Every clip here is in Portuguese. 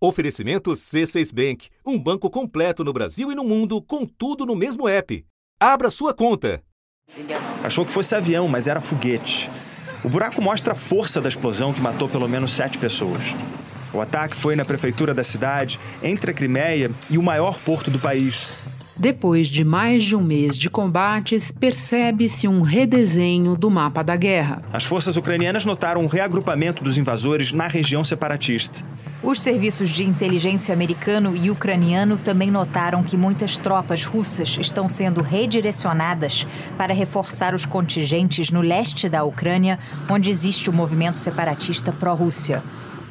Oferecimento C6 Bank, um banco completo no Brasil e no mundo, com tudo no mesmo app. Abra sua conta. Achou que fosse avião, mas era foguete. O buraco mostra a força da explosão que matou pelo menos sete pessoas. O ataque foi na prefeitura da cidade, entre a Crimeia e o maior porto do país. Depois de mais de um mês de combates, percebe-se um redesenho do mapa da guerra. As forças ucranianas notaram um reagrupamento dos invasores na região separatista. Os serviços de inteligência americano e ucraniano também notaram que muitas tropas russas estão sendo redirecionadas para reforçar os contingentes no leste da Ucrânia, onde existe o movimento separatista pró-Rússia.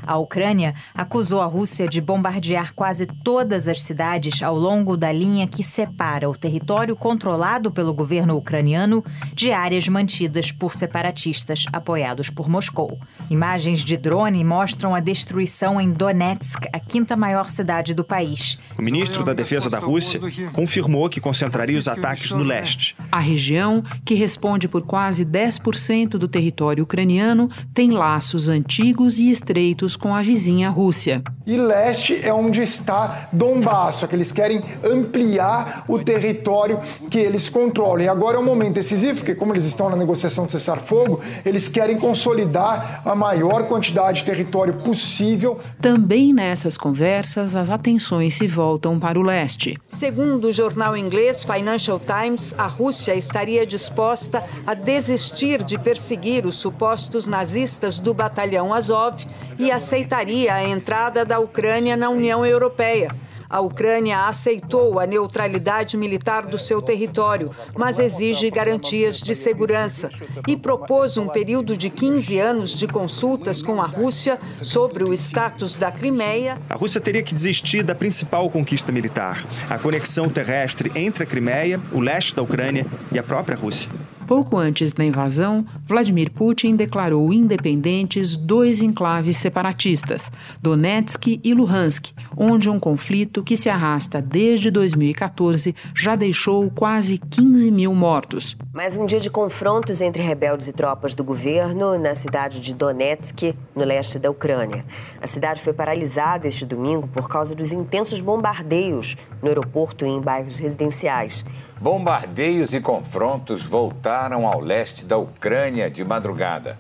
A Ucrânia acusou a Rússia de bombardear quase todas as cidades ao longo da linha que separa o território controlado pelo governo ucraniano de áreas mantidas por separatistas apoiados por Moscou. Imagens de drone mostram a destruição em Donetsk, a quinta maior cidade do país. O ministro da Defesa da Rússia confirmou que concentraria os ataques no leste. A região, que responde por quase 10% do território ucraniano, tem laços antigos e estreitos com a vizinha Rússia. E leste é onde está Donbass, que eles querem ampliar o território que eles controlam. E agora é um momento decisivo, porque como eles estão na negociação de cessar-fogo, eles querem consolidar a maior quantidade de território possível. Também nessas conversas, as atenções se voltam para o leste. Segundo o jornal inglês Financial Times, a Rússia estaria disposta a desistir de perseguir os supostos nazistas do batalhão Azov e aceitaria a entrada da Ucrânia na União Europeia. A Ucrânia aceitou a neutralidade militar do seu território, mas exige garantias de segurança e propôs um período de 15 anos de consultas com a Rússia sobre o status da Crimeia. A Rússia teria que desistir da principal conquista militar, a conexão terrestre entre a Crimeia, o leste da Ucrânia e a própria Rússia. Pouco antes da invasão, Vladimir Putin declarou independentes dois enclaves separatistas, Donetsk e Luhansk, onde um conflito que se arrasta desde 2014 já deixou quase 15 mil mortos. Mais um dia de confrontos entre rebeldes e tropas do governo na cidade de Donetsk, no leste da Ucrânia. A cidade foi paralisada este domingo por causa dos intensos bombardeios no aeroporto e em bairros residenciais. Bombardeios e confrontos voltaram ao leste da Ucrânia de madrugada.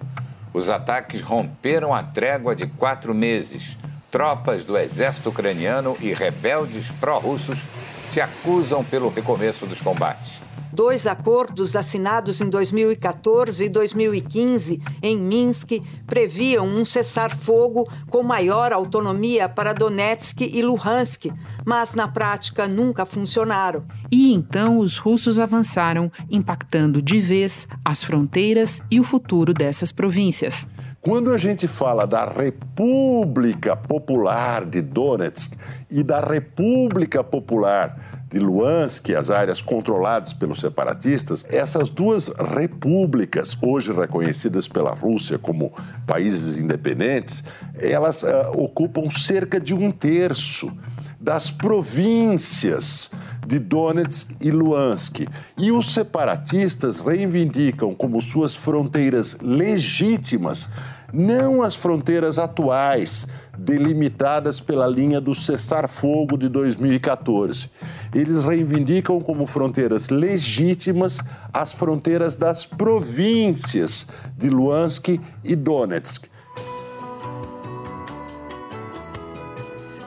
Os ataques romperam a trégua de quatro meses. Tropas do exército ucraniano e rebeldes pró-russos se acusam pelo recomeço dos combates. Dois acordos assinados em 2014 e 2015 em Minsk previam um cessar-fogo com maior autonomia para Donetsk e Luhansk, mas na prática nunca funcionaram. E então os russos avançaram, impactando de vez as fronteiras e o futuro dessas províncias. Quando a gente fala da República Popular de Donetsk e da República Popular de Luhansk, as áreas controladas pelos separatistas, essas duas repúblicas, hoje reconhecidas pela Rússia como países independentes, elas uh, ocupam cerca de um terço das províncias de Donetsk e Luhansk. E os separatistas reivindicam como suas fronteiras legítimas não as fronteiras atuais delimitadas pela linha do cessar-fogo de 2014. Eles reivindicam como fronteiras legítimas as fronteiras das províncias de Luhansk e Donetsk.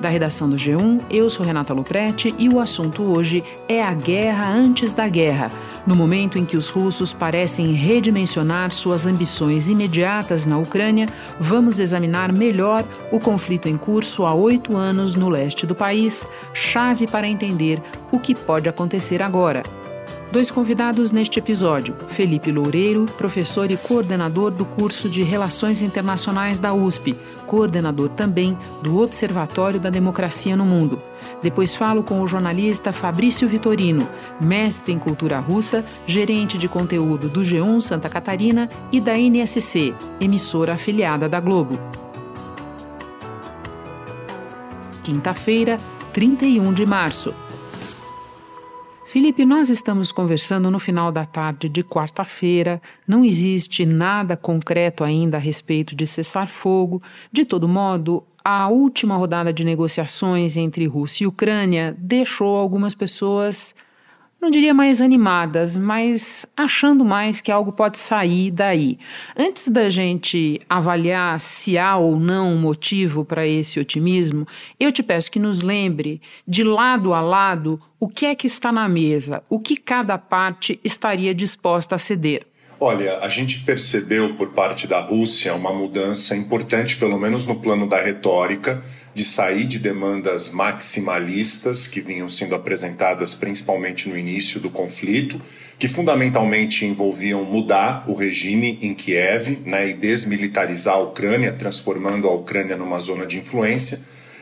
Da redação do G1, eu sou Renata Luprete e o assunto hoje é a guerra antes da guerra no momento em que os russos parecem redimensionar suas ambições imediatas na Ucrânia, vamos examinar melhor o conflito em curso há oito anos no leste do país, chave para entender o que pode acontecer agora. Dois convidados neste episódio: Felipe Loureiro, professor e coordenador do curso de Relações Internacionais da USP, coordenador também do Observatório da Democracia no Mundo. Depois falo com o jornalista Fabrício Vitorino, mestre em cultura russa, gerente de conteúdo do G1 Santa Catarina e da NSC, emissora afiliada da Globo. Quinta-feira, 31 de março. Felipe, nós estamos conversando no final da tarde de quarta-feira. Não existe nada concreto ainda a respeito de cessar fogo. De todo modo, a última rodada de negociações entre Rússia e Ucrânia deixou algumas pessoas não diria mais animadas, mas achando mais que algo pode sair daí. Antes da gente avaliar se há ou não um motivo para esse otimismo, eu te peço que nos lembre, de lado a lado, o que é que está na mesa, o que cada parte estaria disposta a ceder. Olha, a gente percebeu por parte da Rússia uma mudança importante, pelo menos no plano da retórica de sair de demandas maximalistas que vinham sendo apresentadas principalmente no início do conflito, que fundamentalmente envolviam mudar o regime em Kiev né, e desmilitarizar a Ucrânia, transformando a Ucrânia numa zona de influência,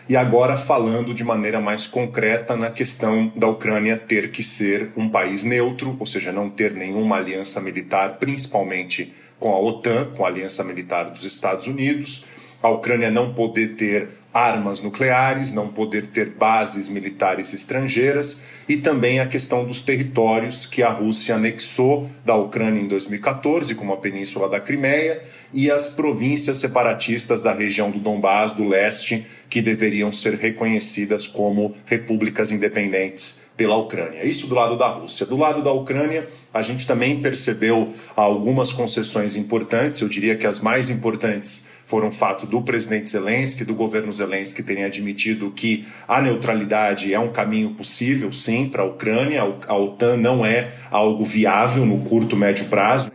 e agora falando de maneira mais concreta na questão da Ucrânia ter que ser um país neutro, ou seja, não ter nenhuma aliança militar, principalmente com a OTAN, com a aliança militar dos Estados Unidos, a Ucrânia não poder ter armas nucleares, não poder ter bases militares estrangeiras e também a questão dos territórios que a Rússia anexou da Ucrânia em 2014, como a Península da Crimeia, e as províncias separatistas da região do Donbás, do leste, que deveriam ser reconhecidas como repúblicas independentes pela Ucrânia. Isso do lado da Rússia. Do lado da Ucrânia, a gente também percebeu algumas concessões importantes, eu diria que as mais importantes foram fato do presidente Zelensky, do governo Zelensky terem admitido que a neutralidade é um caminho possível, sim, para a Ucrânia. A OTAN não é algo viável no curto, médio prazo.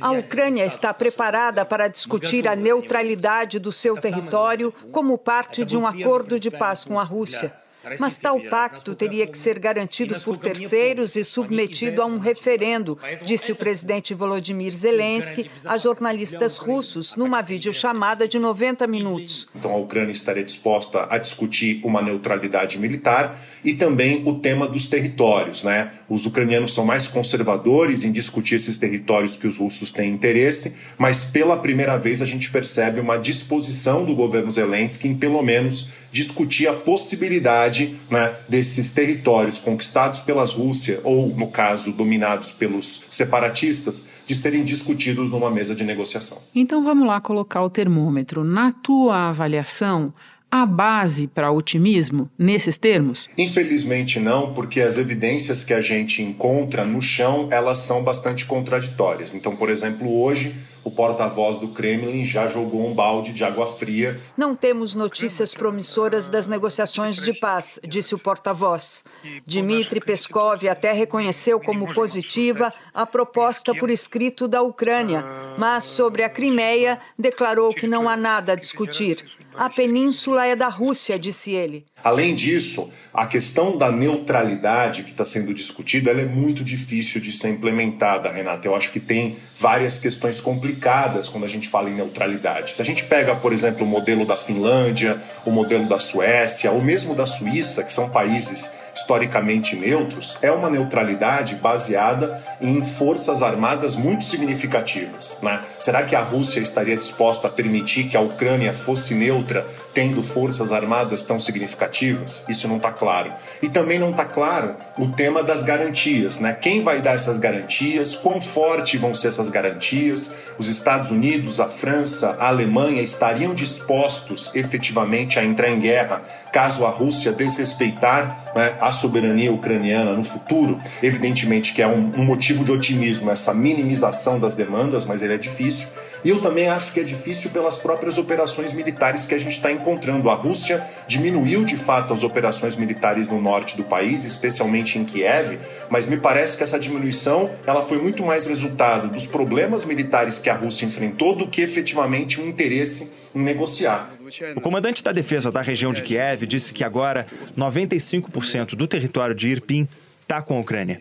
A Ucrânia está preparada para discutir a neutralidade do seu território como parte de um acordo de paz com a Rússia. Mas tal pacto teria que ser garantido por terceiros e submetido a um referendo, disse o presidente Volodymyr Zelensky a jornalistas russos numa videochamada de 90 minutos. Então a Ucrânia estaria disposta a discutir uma neutralidade militar e também o tema dos territórios. Né? Os ucranianos são mais conservadores em discutir esses territórios que os russos têm interesse, mas pela primeira vez a gente percebe uma disposição do governo Zelensky em, pelo menos, discutir a possibilidade né, desses territórios conquistados pelas Rússia ou, no caso, dominados pelos separatistas, de serem discutidos numa mesa de negociação. Então vamos lá colocar o termômetro. Na tua avaliação, há base para otimismo nesses termos? Infelizmente não, porque as evidências que a gente encontra no chão, elas são bastante contraditórias. Então, por exemplo, hoje o porta-voz do Kremlin já jogou um balde de água fria. Não temos notícias promissoras das negociações de paz, disse o porta-voz. Dmitry Peskov até reconheceu como positiva a proposta por escrito da Ucrânia, mas sobre a Crimeia declarou que não há nada a discutir. A península é da Rússia, disse ele. Além disso, a questão da neutralidade que está sendo discutida é muito difícil de ser implementada, Renata. Eu acho que tem várias questões complicadas quando a gente fala em neutralidade. Se a gente pega, por exemplo, o modelo da Finlândia, o modelo da Suécia, ou mesmo da Suíça, que são países historicamente neutros, é uma neutralidade baseada em forças armadas muito significativas. Né? Será que a Rússia estaria disposta a permitir que a Ucrânia fosse neutra tendo forças armadas tão significativas? Isso não está claro. E também não está claro o tema das garantias, né? Quem vai dar essas garantias? Quão forte vão ser essas garantias? Os Estados Unidos, a França, a Alemanha estariam dispostos efetivamente a entrar em guerra caso a Rússia desrespeitar né, a soberania ucraniana no futuro? Evidentemente que é um, um motivo de otimismo essa minimização das demandas, mas ele é difícil. E eu também acho que é difícil pelas próprias operações militares que a gente está encontrando. A Rússia diminuiu de fato as operações militares no norte do país, especialmente em Kiev, mas me parece que essa diminuição ela foi muito mais resultado dos problemas militares que a Rússia enfrentou do que efetivamente um interesse negociar. O comandante da defesa da região de Kiev disse que agora 95% do território de Irpin está com a Ucrânia.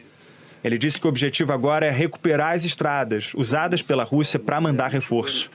Ele disse que o objetivo agora é recuperar as estradas usadas pela Rússia para mandar reforço.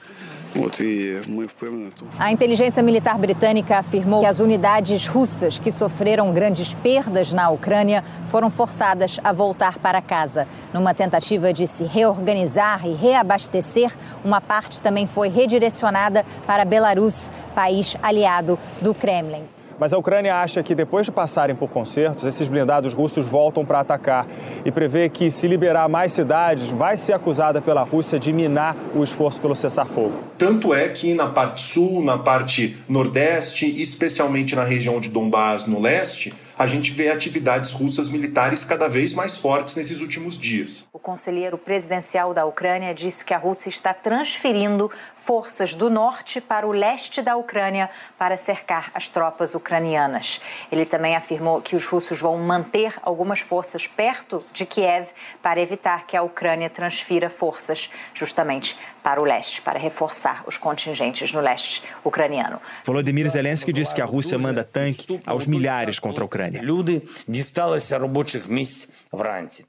A inteligência militar britânica afirmou que as unidades russas que sofreram grandes perdas na Ucrânia foram forçadas a voltar para casa. Numa tentativa de se reorganizar e reabastecer, uma parte também foi redirecionada para Belarus, país aliado do Kremlin. Mas a Ucrânia acha que depois de passarem por concertos, esses blindados russos voltam para atacar e prevê que, se liberar mais cidades, vai ser acusada pela Rússia de minar o esforço pelo cessar-fogo. Tanto é que na parte sul, na parte nordeste, especialmente na região de Donbás, no leste, a gente vê atividades russas militares cada vez mais fortes nesses últimos dias. Conselheiro presidencial da Ucrânia disse que a Rússia está transferindo forças do norte para o leste da Ucrânia para cercar as tropas ucranianas. Ele também afirmou que os russos vão manter algumas forças perto de Kiev para evitar que a Ucrânia transfira forças justamente para o leste, para reforçar os contingentes no leste ucraniano. Volodymyr Zelensky disse que a Rússia manda tanque aos milhares contra a Ucrânia.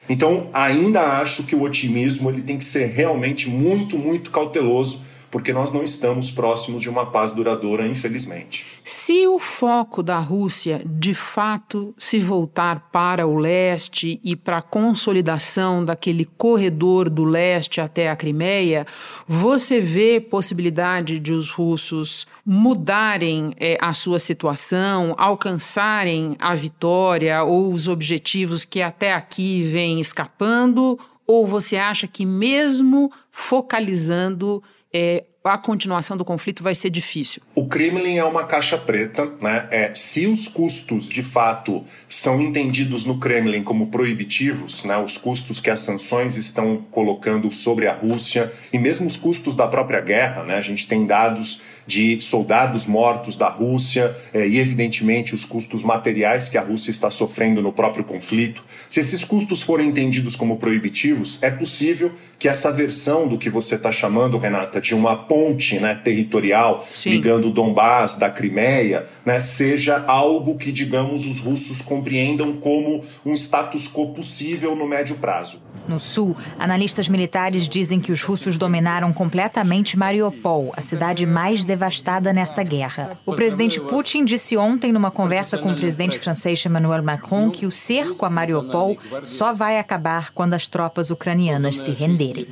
Então, ainda acho que o otimismo ele tem que ser realmente muito, muito cauteloso porque nós não estamos próximos de uma paz duradoura, infelizmente. Se o foco da Rússia de fato se voltar para o leste e para a consolidação daquele corredor do leste até a Crimeia, você vê possibilidade de os russos mudarem é, a sua situação, alcançarem a vitória ou os objetivos que até aqui vêm escapando? Ou você acha que, mesmo focalizando é, a continuação do conflito vai ser difícil. O Kremlin é uma caixa preta, né? É, se os custos de fato são entendidos no Kremlin como proibitivos, né? Os custos que as sanções estão colocando sobre a Rússia e mesmo os custos da própria guerra, né? A gente tem dados de soldados mortos da Rússia é, e, evidentemente, os custos materiais que a Rússia está sofrendo no próprio conflito. Se esses custos forem entendidos como proibitivos, é possível que essa versão do que você está chamando, Renata, de uma ponte né, territorial Sim. ligando o Donbás da Crimeia, né, seja algo que, digamos, os russos compreendam como um status quo possível no médio prazo. No sul, analistas militares dizem que os russos dominaram completamente Mariupol, a cidade mais devastada nessa guerra. O presidente Putin disse ontem, numa conversa com o presidente francês Emmanuel Macron, que o cerco a Mariupol só vai acabar quando as tropas ucranianas se renderem.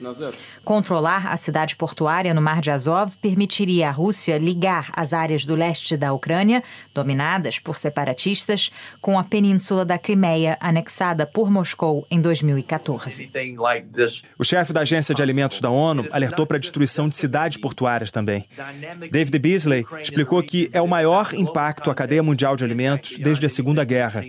Controlar a cidade portuária no Mar de Azov permitiria à Rússia ligar as áreas do leste da Ucrânia, dominadas por separatistas, com a península da Crimeia, anexada por Moscou em 2014. O chefe da Agência de Alimentos da ONU alertou para a destruição de cidades portuárias também. David Beasley explicou que é o maior impacto à cadeia mundial de alimentos desde a Segunda Guerra.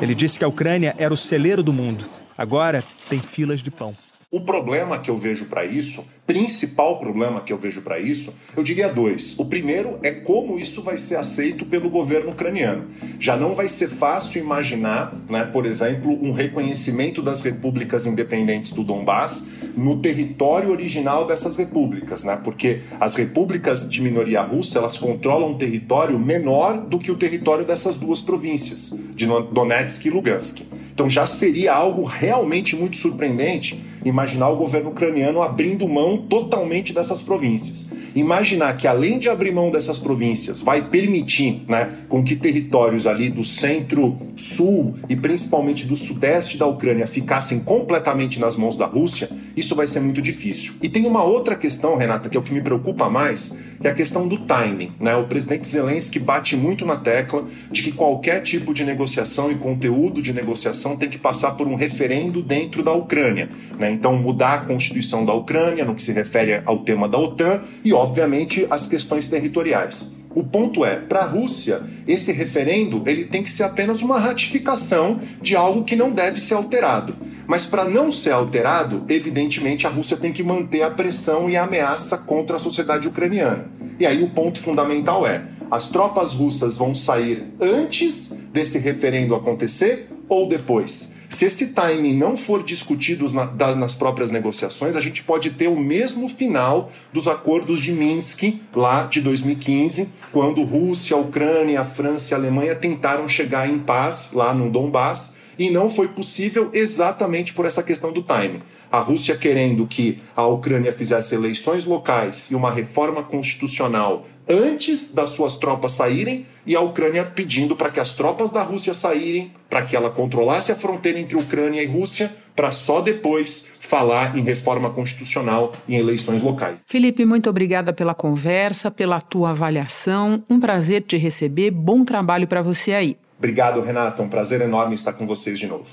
Ele disse que a Ucrânia era o celeiro do mundo. Agora tem filas de pão. O problema que eu vejo para isso, principal problema que eu vejo para isso, eu diria dois. O primeiro é como isso vai ser aceito pelo governo ucraniano. Já não vai ser fácil imaginar, né, por exemplo, um reconhecimento das repúblicas independentes do Donbás no território original dessas repúblicas, né? Porque as repúblicas de minoria russa, elas controlam um território menor do que o território dessas duas províncias, de Donetsk e Lugansk. Então já seria algo realmente muito surpreendente imaginar o governo ucraniano abrindo mão totalmente dessas províncias imaginar que além de abrir mão dessas províncias, vai permitir né, com que territórios ali do centro-sul e principalmente do sudeste da Ucrânia ficassem completamente nas mãos da Rússia, isso vai ser muito difícil. E tem uma outra questão, Renata, que é o que me preocupa mais, que é a questão do timing. Né? O presidente Zelensky bate muito na tecla de que qualquer tipo de negociação e conteúdo de negociação tem que passar por um referendo dentro da Ucrânia. Né? Então, mudar a constituição da Ucrânia no que se refere ao tema da OTAN e, obviamente, as questões territoriais. O ponto é, para a Rússia, esse referendo ele tem que ser apenas uma ratificação de algo que não deve ser alterado. Mas para não ser alterado, evidentemente a Rússia tem que manter a pressão e a ameaça contra a sociedade ucraniana. E aí o ponto fundamental é: as tropas russas vão sair antes desse referendo acontecer ou depois? Se esse timing não for discutido na, das, nas próprias negociações, a gente pode ter o mesmo final dos acordos de Minsk, lá de 2015, quando Rússia, Ucrânia, França e Alemanha tentaram chegar em paz lá no Donbass, e não foi possível exatamente por essa questão do timing. A Rússia querendo que a Ucrânia fizesse eleições locais e uma reforma constitucional antes das suas tropas saírem e a Ucrânia pedindo para que as tropas da Rússia saírem, para que ela controlasse a fronteira entre Ucrânia e Rússia para só depois falar em reforma constitucional e em eleições locais. Felipe, muito obrigada pela conversa, pela tua avaliação. Um prazer te receber. Bom trabalho para você aí. Obrigado, Renata. Um prazer enorme estar com vocês de novo.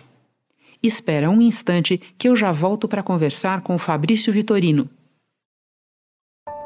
Espera um instante que eu já volto para conversar com o Fabrício Vitorino.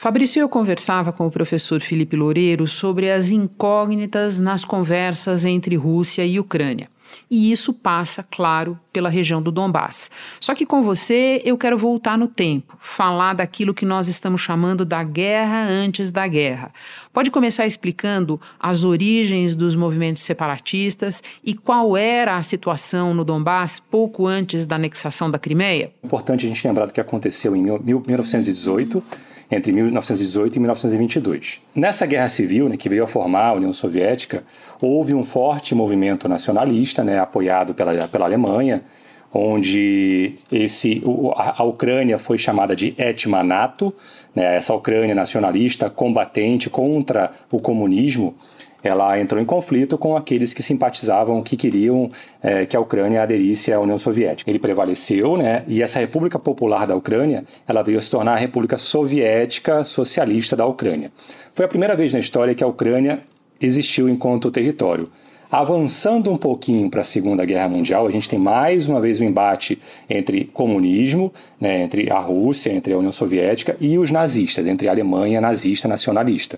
Fabrício eu conversava com o professor Felipe Loureiro sobre as incógnitas nas conversas entre Rússia e Ucrânia. E isso passa, claro, pela região do Donbass. Só que com você eu quero voltar no tempo, falar daquilo que nós estamos chamando da guerra antes da guerra. Pode começar explicando as origens dos movimentos separatistas e qual era a situação no Donbass pouco antes da anexação da Crimeia? Importante a gente lembrar do que aconteceu em 1918 entre 1918 e 1922. Nessa guerra civil, né, que veio a formar a União Soviética, houve um forte movimento nacionalista, né, apoiado pela, pela Alemanha, onde esse, a, Ucrânia foi chamada de Etmanato, né, essa Ucrânia nacionalista combatente contra o comunismo, ela entrou em conflito com aqueles que simpatizavam, que queriam é, que a Ucrânia aderisse à União Soviética. Ele prevaleceu, né? E essa República Popular da Ucrânia, ela veio se tornar a República Soviética Socialista da Ucrânia. Foi a primeira vez na história que a Ucrânia existiu enquanto território. Avançando um pouquinho para a Segunda Guerra Mundial, a gente tem mais uma vez o um embate entre comunismo, né, entre a Rússia, entre a União Soviética e os nazistas, entre a Alemanha nazista nacionalista.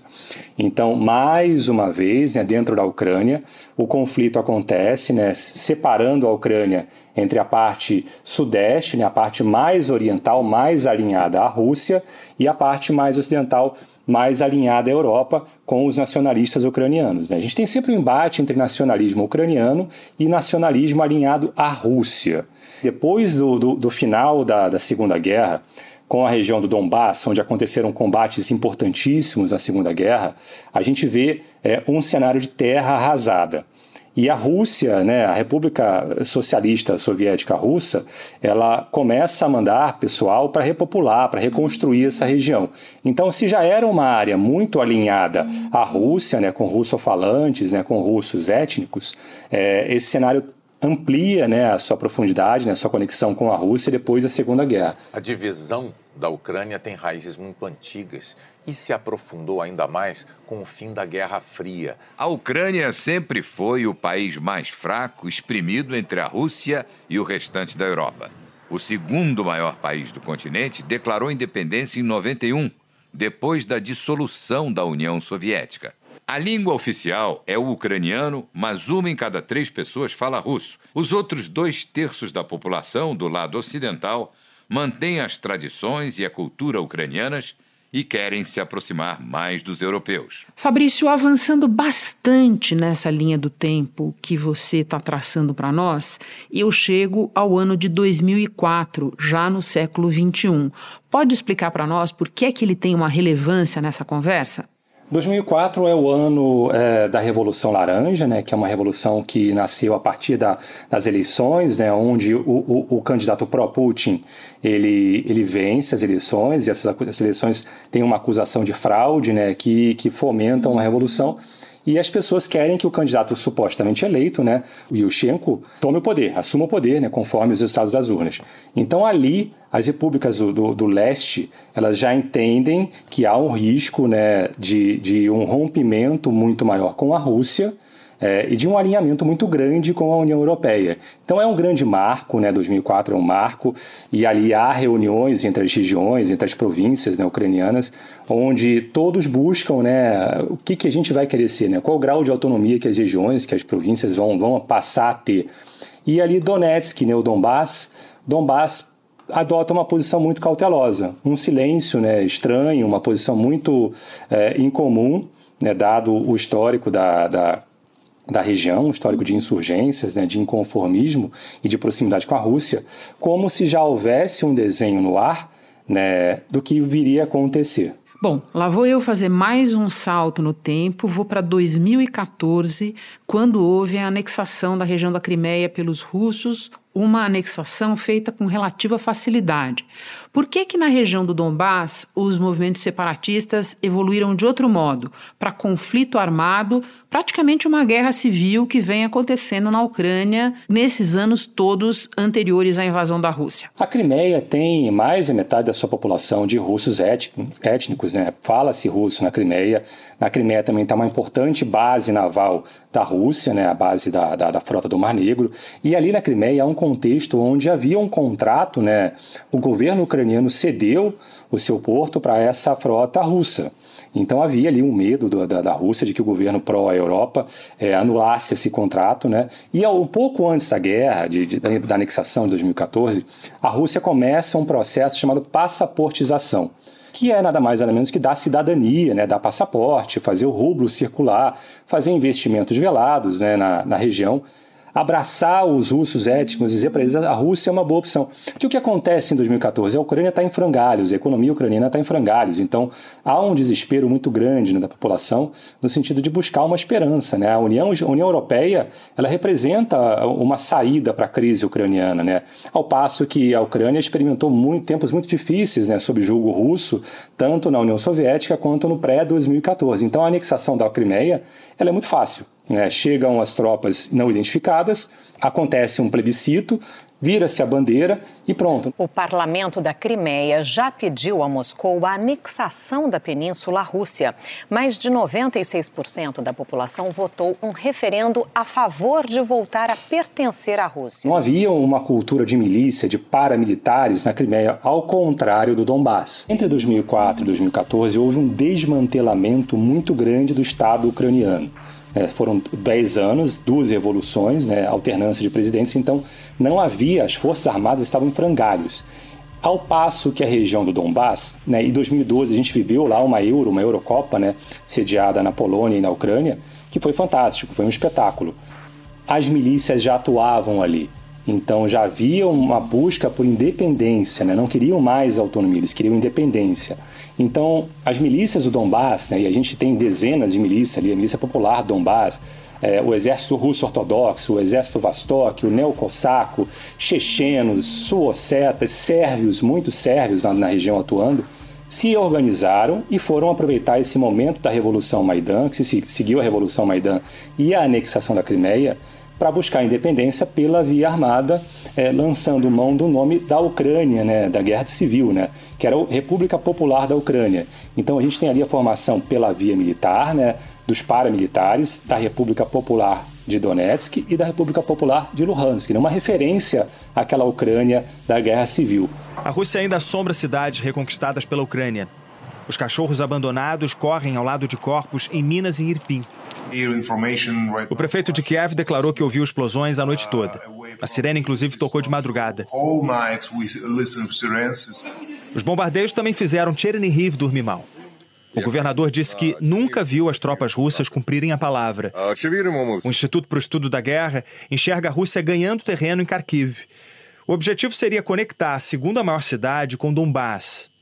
Então, mais uma vez, né, dentro da Ucrânia, o conflito acontece, né, separando a Ucrânia entre a parte sudeste, né, a parte mais oriental, mais alinhada à Rússia, e a parte mais ocidental, mais alinhada à Europa com os nacionalistas ucranianos. Né? A gente tem sempre um embate entre nacionalismo ucraniano e nacionalismo alinhado à Rússia. Depois do, do, do final da, da Segunda Guerra, com a região do Donbass, onde aconteceram combates importantíssimos na Segunda Guerra, a gente vê é, um cenário de terra arrasada. E a Rússia, né, a República Socialista Soviética Russa, ela começa a mandar pessoal para repopular, para reconstruir essa região. Então, se já era uma área muito alinhada à Rússia, né, com russofalantes, né, com russos étnicos, é, esse cenário amplia né, a sua profundidade, né, a sua conexão com a Rússia depois da Segunda Guerra. A divisão da Ucrânia tem raízes muito antigas e se aprofundou ainda mais com o fim da Guerra Fria. A Ucrânia sempre foi o país mais fraco, exprimido entre a Rússia e o restante da Europa. O segundo maior país do continente declarou independência em 91, depois da dissolução da União Soviética. A língua oficial é o ucraniano, mas uma em cada três pessoas fala russo. Os outros dois terços da população, do lado ocidental, mantêm as tradições e a cultura ucranianas e querem se aproximar mais dos europeus. Fabrício, avançando bastante nessa linha do tempo que você está traçando para nós, eu chego ao ano de 2004, já no século 21. Pode explicar para nós por que é que ele tem uma relevância nessa conversa? 2004 é o ano é, da Revolução Laranja, né, que é uma revolução que nasceu a partir da, das eleições, né, onde o, o, o candidato pró-Putin ele, ele vence as eleições e essas, essas eleições têm uma acusação de fraude né, que, que fomenta uma revolução e as pessoas querem que o candidato supostamente eleito, né, o Yushchenko, tome o poder, assuma o poder, né, conforme os resultados das urnas. Então ali as repúblicas do, do, do, leste elas já entendem que há um risco né, de, de um rompimento muito maior com a Rússia é, e de um alinhamento muito grande com a União Europeia. Então é um grande marco, né? 2004 é um marco, e ali há reuniões entre as regiões, entre as províncias né, ucranianas, onde todos buscam né, o que, que a gente vai querer ser, né? qual o grau de autonomia que as regiões, que as províncias vão, vão passar a ter. E ali Donetsk, né, o Donbass, Donbass adota uma posição muito cautelosa, um silêncio né, estranho, uma posição muito é, incomum, né, dado o histórico da, da da região, um histórico de insurgências, né, de inconformismo e de proximidade com a Rússia, como se já houvesse um desenho no ar né, do que viria a acontecer. Bom, lá vou eu fazer mais um salto no tempo, vou para 2014, quando houve a anexação da região da Crimeia pelos russos, uma anexação feita com relativa facilidade. Por que que na região do Donbás os movimentos separatistas evoluíram de outro modo, para conflito armado, praticamente uma guerra civil que vem acontecendo na Ucrânia nesses anos todos anteriores à invasão da Rússia? A Crimeia tem mais da metade da sua população de russos étnicos, né? Fala-se russo na Crimeia. Na Crimeia também está uma importante base naval da Rússia, né? A base da, da, da frota do Mar Negro. E ali na Crimeia há um contexto onde havia um contrato, né? O governo ucraniano cedeu o seu porto para essa frota russa. Então havia ali um medo do, da, da, Rússia de que o governo pró-Europa é, anulasse esse contrato, né? E um pouco antes da guerra, de, de, da anexação de 2014, a Rússia começa um processo chamado passaportização que é nada mais nada menos que dar cidadania, né, dar passaporte, fazer o rublo circular, fazer investimentos velados né, na, na região abraçar os russos étnicos, dizer para eles a Rússia é uma boa opção. Que o que acontece em 2014? A Ucrânia está em frangalhos, a economia ucraniana está em frangalhos, então há um desespero muito grande né, da população no sentido de buscar uma esperança. Né? A União, a União Europeia ela representa uma saída para a crise ucraniana, né? ao passo que a Ucrânia experimentou muito, tempos muito difíceis né, sob julgo russo, tanto na União Soviética quanto no pré-2014. Então a anexação da Crimeia ela é muito fácil. Né? Chegam as tropas não identificadas, acontece um plebiscito, vira-se a bandeira e pronto. O parlamento da Crimeia já pediu a Moscou a anexação da península à Rússia. Mais de 96% da população votou um referendo a favor de voltar a pertencer à Rússia. Não havia uma cultura de milícia, de paramilitares na Crimeia, ao contrário do Donbass. Entre 2004 e 2014 houve um desmantelamento muito grande do Estado ucraniano. É, foram 10 anos, duas revoluções, né, alternância de presidentes, então não havia, as Forças Armadas estavam em frangalhos. Ao passo que a região do Donbass, né, em 2012 a gente viveu lá uma Euro, uma Eurocopa, né, sediada na Polônia e na Ucrânia, que foi fantástico, foi um espetáculo. As milícias já atuavam ali. Então já havia uma busca por independência, né? não queriam mais autonomia, eles queriam independência. Então as milícias do Donbass, né? e a gente tem dezenas de milícias ali, a milícia popular do Donbass, é, o exército russo ortodoxo, o exército Vostok, o neocossaco, chechenos, suossetas, sérvios, muitos sérvios na, na região atuando, se organizaram e foram aproveitar esse momento da Revolução Maidan, que se seguiu a Revolução Maidan e a anexação da Crimeia, para buscar a independência pela via armada, é, lançando mão do nome da Ucrânia, né, da Guerra Civil, né, que era a República Popular da Ucrânia. Então a gente tem ali a formação pela via militar, né, dos paramilitares, da República Popular de Donetsk e da República Popular de Luhansk, né, uma referência àquela Ucrânia da Guerra Civil. A Rússia ainda assombra cidades reconquistadas pela Ucrânia. Os cachorros abandonados correm ao lado de corpos em minas em Irpin. O prefeito de Kiev declarou que ouviu explosões a noite toda. A sirene, inclusive, tocou de madrugada. Os bombardeios também fizeram Chernihiv dormir mal. O governador disse que nunca viu as tropas russas cumprirem a palavra. O Instituto para o Estudo da Guerra enxerga a Rússia ganhando terreno em Kharkiv. O objetivo seria conectar a segunda maior cidade com Donbass.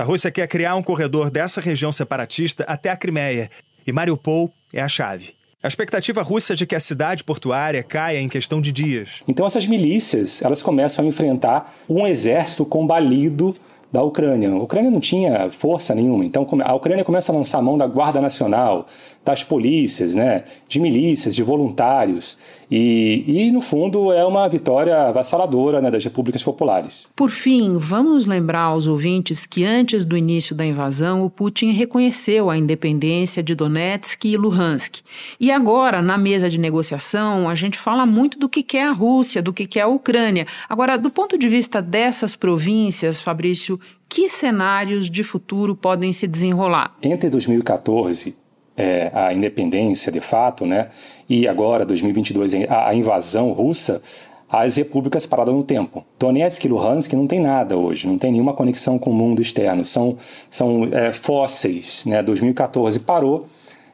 A Rússia quer criar um corredor dessa região separatista até a Crimeia e Mariupol é a chave. A expectativa russa é de que a cidade portuária caia em questão de dias. Então essas milícias, elas começam a enfrentar um exército combalido da Ucrânia. A Ucrânia não tinha força nenhuma, então a Ucrânia começa a lançar a mão da Guarda Nacional, das polícias, né, de milícias, de voluntários. E, e no fundo, é uma vitória avassaladora né, das repúblicas populares. Por fim, vamos lembrar aos ouvintes que antes do início da invasão, o Putin reconheceu a independência de Donetsk e Luhansk. E agora, na mesa de negociação, a gente fala muito do que quer a Rússia, do que quer a Ucrânia. Agora, do ponto de vista dessas províncias, Fabrício, que cenários de futuro podem se desenrolar? Entre 2014 é, a independência de fato, né? E agora, 2022, a, a invasão russa, as repúblicas paradas no tempo. Donetsk e Luhansk não tem nada hoje, não tem nenhuma conexão com o mundo externo, são, são é, fósseis. Né? 2014 parou,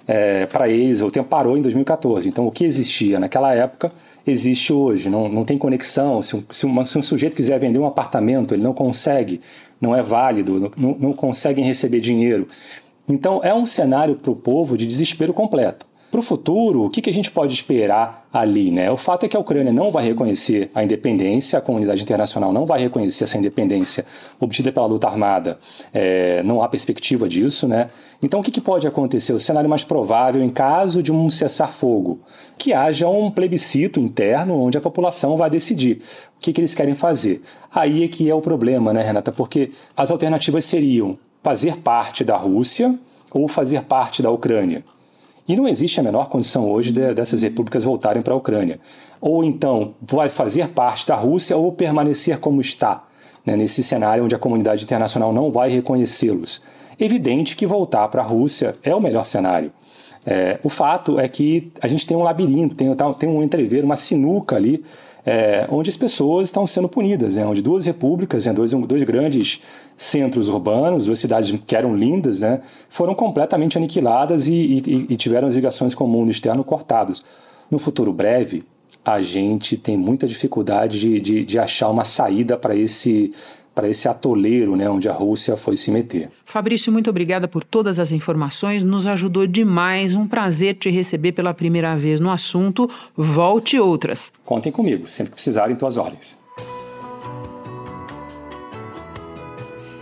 é, para eles, o tempo parou em 2014. Então, o que existia naquela época existe hoje. Não, não tem conexão. Se um, se, uma, se um sujeito quiser vender um apartamento, ele não consegue, não é válido, não, não conseguem receber dinheiro. Então, é um cenário para o povo de desespero completo. Para o futuro, o que, a gente pode esperar ali? Né? O fato é que a Ucrânia não vai reconhecer a independência, a comunidade internacional não vai reconhecer essa independência obtida pela luta armada, é, não há perspectiva disso. Né? Então, o que, que pode acontecer? O cenário mais provável, em caso de um cessar-fogo, que haja um plebiscito interno onde a população vai decidir o que, que eles querem fazer. Aí é que é o problema, né, Renata? Porque as alternativas seriam fazer parte da Rússia ou fazer parte da Ucrânia. E não existe a menor condição hoje de, dessas repúblicas voltarem para a Ucrânia. Ou então vai fazer parte da Rússia ou permanecer como está, né, nesse cenário onde a comunidade internacional não vai reconhecê-los. Evidente que voltar para a Rússia é o melhor cenário. É, o fato é que a gente tem um labirinto, tem, tem um entreveiro, uma sinuca ali é, onde as pessoas estão sendo punidas, né? onde duas repúblicas, né? dois, dois grandes centros urbanos, duas cidades que eram lindas, né? foram completamente aniquiladas e, e, e tiveram as ligações com o mundo externo cortados. No futuro breve, a gente tem muita dificuldade de, de, de achar uma saída para esse para esse atoleiro né, onde a Rússia foi se meter. Fabrício, muito obrigada por todas as informações, nos ajudou demais. Um prazer te receber pela primeira vez no assunto. Volte outras. Contem comigo, sempre que precisarem, tuas ordens.